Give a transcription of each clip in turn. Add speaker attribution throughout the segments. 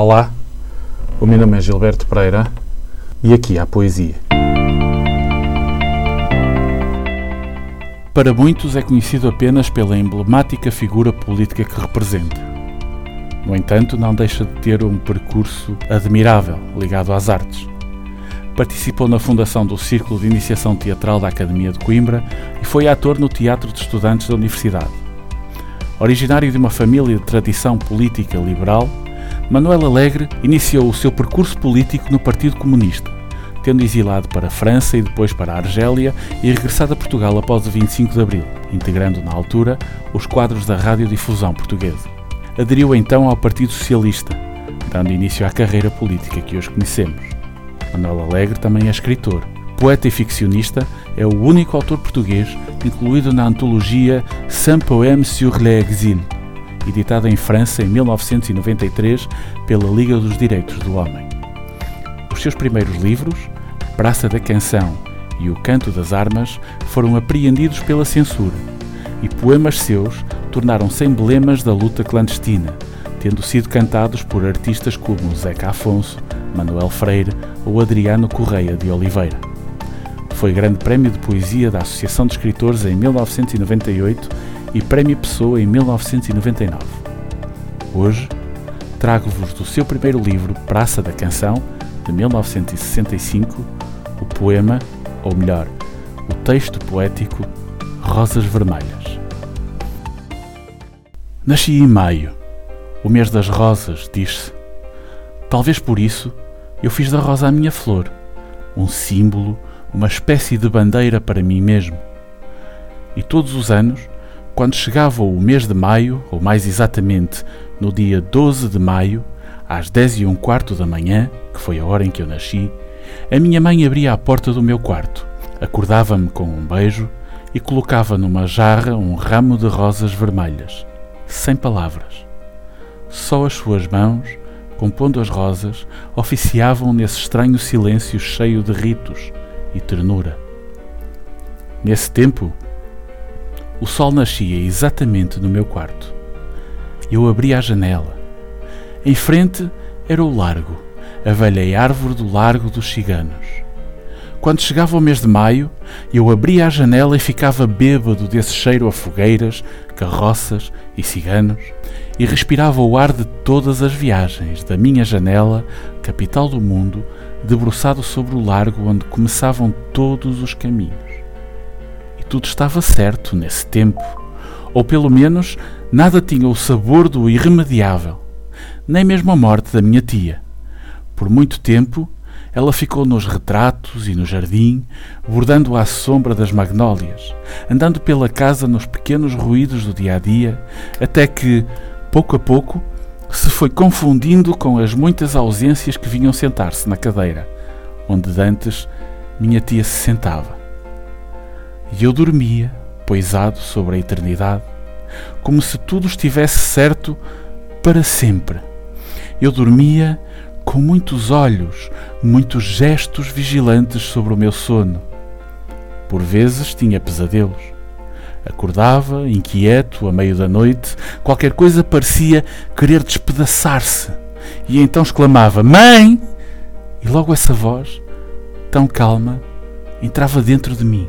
Speaker 1: Olá, o meu nome é Gilberto Pereira e aqui há poesia. Para muitos é conhecido apenas pela emblemática figura política que representa. No entanto, não deixa de ter um percurso admirável ligado às artes. Participou na fundação do Círculo de Iniciação Teatral da Academia de Coimbra e foi ator no Teatro de Estudantes da Universidade. Originário de uma família de tradição política liberal, Manuel Alegre iniciou o seu percurso político no Partido Comunista tendo exilado para a França e depois para a Argélia e regressado a Portugal após o 25 de Abril, integrando na altura os quadros da radiodifusão portuguesa. Aderiu então ao Partido Socialista, dando início à carreira política que hoje conhecemos. Manuel Alegre também é escritor. Poeta e ficcionista, é o único autor português incluído na antologia Saint Poème sur l'exil, editada em França em 1993 pela Liga dos Direitos do Homem. Os seus primeiros livros, Praça da Canção e O Canto das Armas, foram apreendidos pela censura, e poemas seus tornaram-se emblemas da luta clandestina, tendo sido cantados por artistas como Zeca Afonso, Manuel Freire ou Adriano Correia de Oliveira. Foi Grande Prémio de Poesia da Associação de Escritores em 1998 e Prémio Pessoa em 1999. Hoje, trago-vos do seu primeiro livro, Praça da Canção, de 1965, o poema, ou melhor, o texto poético Rosas Vermelhas. Nasci em maio, o mês das rosas, diz-se. Talvez por isso eu fiz da rosa a minha flor, um símbolo, uma espécie de bandeira para mim mesmo. E todos os anos, quando chegava o mês de maio, ou mais exatamente no dia 12 de maio, às dez e um quarto da manhã, que foi a hora em que eu nasci, a minha mãe abria a porta do meu quarto, acordava-me com um beijo e colocava numa jarra um ramo de rosas vermelhas, sem palavras. Só as suas mãos, compondo as rosas, oficiavam nesse estranho silêncio cheio de ritos e ternura. Nesse tempo, o sol nascia exatamente no meu quarto. Eu abria a janela em frente era o largo, a velha árvore do Largo dos Ciganos. Quando chegava o mês de maio, eu abria a janela e ficava bêbado desse cheiro a fogueiras, carroças e ciganos, e respirava o ar de todas as viagens da minha janela, capital do mundo, debruçado sobre o largo onde começavam todos os caminhos. Tudo estava certo nesse tempo, ou pelo menos nada tinha o sabor do irremediável nem mesmo a morte da minha tia. Por muito tempo, ela ficou nos retratos e no jardim, bordando à sombra das magnólias, andando pela casa nos pequenos ruídos do dia a dia, até que, pouco a pouco, se foi confundindo com as muitas ausências que vinham sentar-se na cadeira, onde dantes minha tia se sentava. E eu dormia, poisado sobre a eternidade, como se tudo estivesse certo para sempre eu dormia com muitos olhos, muitos gestos vigilantes sobre o meu sono. Por vezes tinha pesadelos. Acordava, inquieto, a meio da noite, qualquer coisa parecia querer despedaçar-se. E então exclamava: Mãe! E logo essa voz, tão calma, entrava dentro de mim.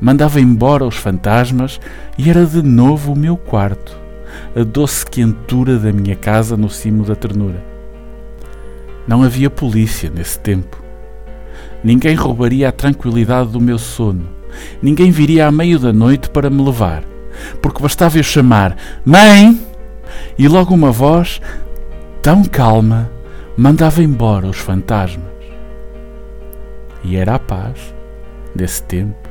Speaker 1: Mandava embora os fantasmas e era de novo o meu quarto a doce quentura da minha casa no cimo da ternura. Não havia polícia nesse tempo. Ninguém roubaria a tranquilidade do meu sono. Ninguém viria à meio da noite para me levar, porque bastava eu chamar Mãe! E logo uma voz, tão calma, mandava embora os fantasmas. E era a paz desse tempo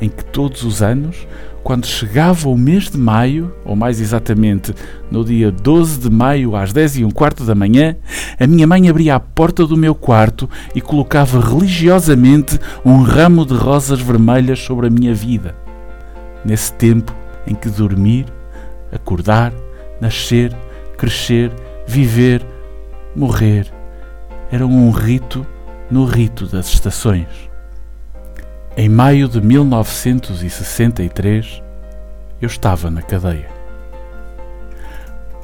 Speaker 1: em que todos os anos quando chegava o mês de maio, ou mais exatamente no dia 12 de maio às 10 e um quarto da manhã, a minha mãe abria a porta do meu quarto e colocava religiosamente um ramo de rosas vermelhas sobre a minha vida. Nesse tempo em que dormir, acordar, nascer, crescer, viver, morrer eram um rito no rito das estações. Em maio de 1963, eu estava na cadeia.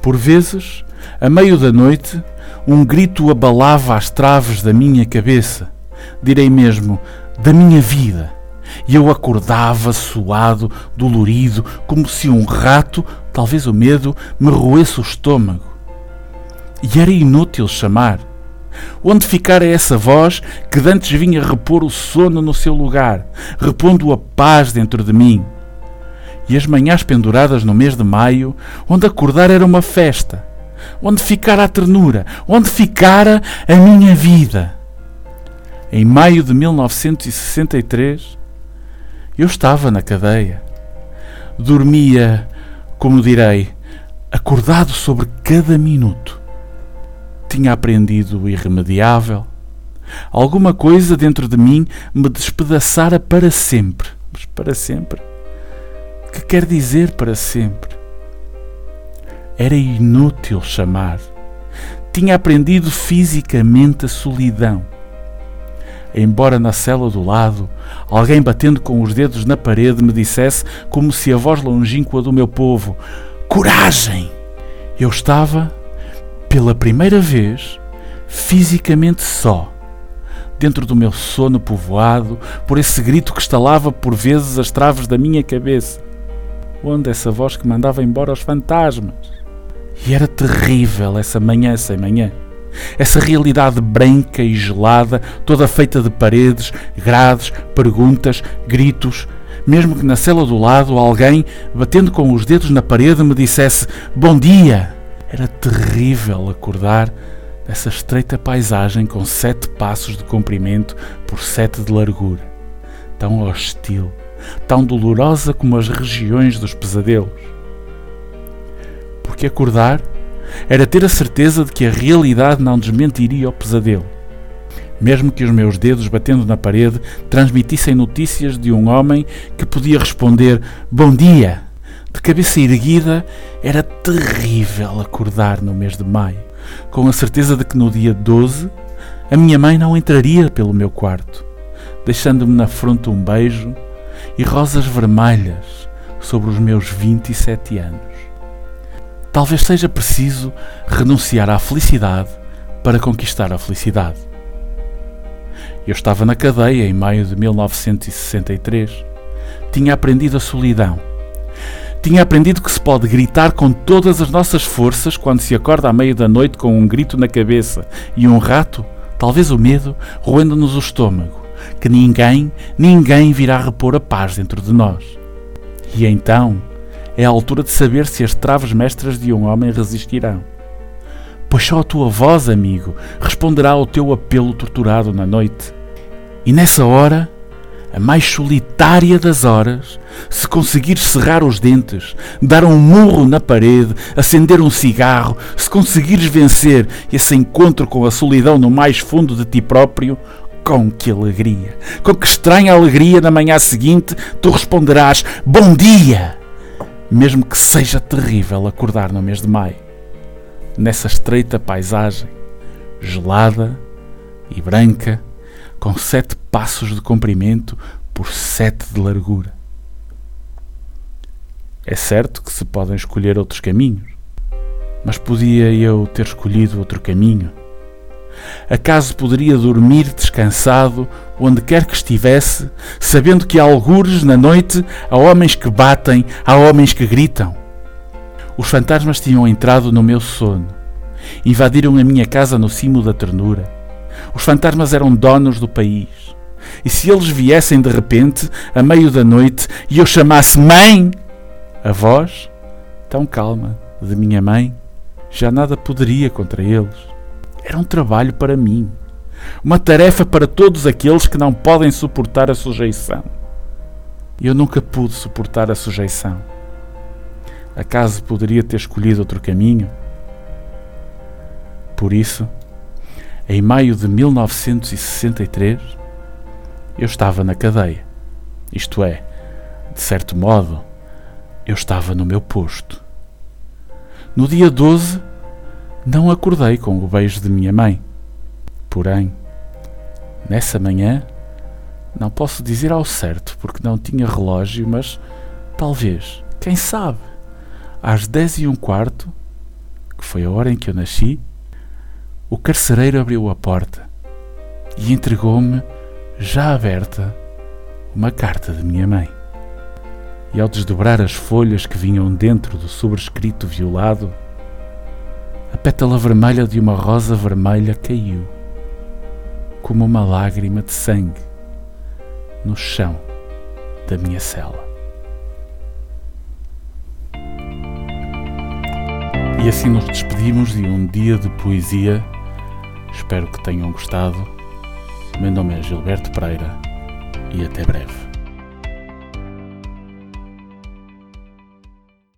Speaker 1: Por vezes, a meio da noite, um grito abalava as traves da minha cabeça, direi mesmo, da minha vida, e eu acordava suado, dolorido, como se um rato, talvez o medo, me roesse o estômago. E era inútil chamar. Onde ficara essa voz que dantes vinha repor o sono no seu lugar, repondo a paz dentro de mim? E as manhãs penduradas no mês de maio, onde acordar era uma festa, onde ficara a ternura, onde ficara a minha vida. Em maio de 1963, eu estava na cadeia. Dormia, como direi, acordado sobre cada minuto. Tinha aprendido o irremediável. Alguma coisa dentro de mim me despedaçara para sempre. Mas para sempre? Que quer dizer para sempre? Era inútil chamar. Tinha aprendido fisicamente a solidão. Embora na cela do lado, alguém batendo com os dedos na parede me dissesse, como se a voz longínqua do meu povo: Coragem! Eu estava, pela primeira vez, fisicamente só, dentro do meu sono povoado por esse grito que estalava por vezes as traves da minha cabeça. Onde essa voz que mandava embora os fantasmas? E era terrível essa manhã sem manhã. Essa realidade branca e gelada, toda feita de paredes, grades, perguntas, gritos, mesmo que na cela do lado alguém, batendo com os dedos na parede, me dissesse bom dia. Era terrível acordar nessa estreita paisagem com sete passos de comprimento por sete de largura, tão hostil, tão dolorosa como as regiões dos pesadelos porque acordar era ter a certeza de que a realidade não desmentiria o pesadelo. Mesmo que os meus dedos batendo na parede transmitissem notícias de um homem que podia responder Bom dia! De cabeça erguida, era terrível acordar no mês de maio, com a certeza de que no dia 12 a minha mãe não entraria pelo meu quarto, deixando-me na fronte um beijo e rosas vermelhas sobre os meus 27 anos. Talvez seja preciso renunciar à felicidade para conquistar a felicidade. Eu estava na cadeia em maio de 1963. Tinha aprendido a solidão. Tinha aprendido que se pode gritar com todas as nossas forças quando se acorda à meia da noite com um grito na cabeça e um rato, talvez o medo, roendo-nos o estômago, que ninguém, ninguém virá repor a paz dentro de nós. E então é a altura de saber se as traves mestras de um homem resistirão. Pois só a tua voz, amigo, responderá ao teu apelo torturado na noite. E nessa hora, a mais solitária das horas, se conseguires cerrar os dentes, dar um murro na parede, acender um cigarro, se conseguires vencer esse encontro com a solidão no mais fundo de ti próprio, com que alegria, com que estranha alegria na manhã seguinte, tu responderás: Bom dia! mesmo que seja terrível acordar no mês de maio, nessa estreita paisagem, gelada e branca, com sete passos de comprimento por sete de largura. É certo que se podem escolher outros caminhos, mas podia eu ter escolhido outro caminho Acaso poderia dormir descansado onde quer que estivesse, sabendo que há algures na noite há homens que batem, há homens que gritam? Os fantasmas tinham entrado no meu sono, invadiram a minha casa no cimo da ternura. Os fantasmas eram donos do país. E se eles viessem de repente, a meio da noite, e eu chamasse Mãe, a voz, tão calma, de minha mãe, já nada poderia contra eles. Era um trabalho para mim, uma tarefa para todos aqueles que não podem suportar a sujeição. Eu nunca pude suportar a sujeição. Acaso poderia ter escolhido outro caminho? Por isso, em maio de 1963, eu estava na cadeia. Isto é, de certo modo, eu estava no meu posto. No dia 12, não acordei com o beijo de minha mãe. Porém, nessa manhã, não posso dizer ao certo porque não tinha relógio, mas talvez, quem sabe, às dez e um quarto, que foi a hora em que eu nasci, o carcereiro abriu a porta e entregou-me, já aberta, uma carta de minha mãe. E ao desdobrar as folhas que vinham dentro do sobrescrito violado, a pétala vermelha de uma rosa vermelha caiu, como uma lágrima de sangue, no chão da minha cela. E assim nos despedimos de um dia de poesia. Espero que tenham gostado. Meu nome é Gilberto Pereira e até breve.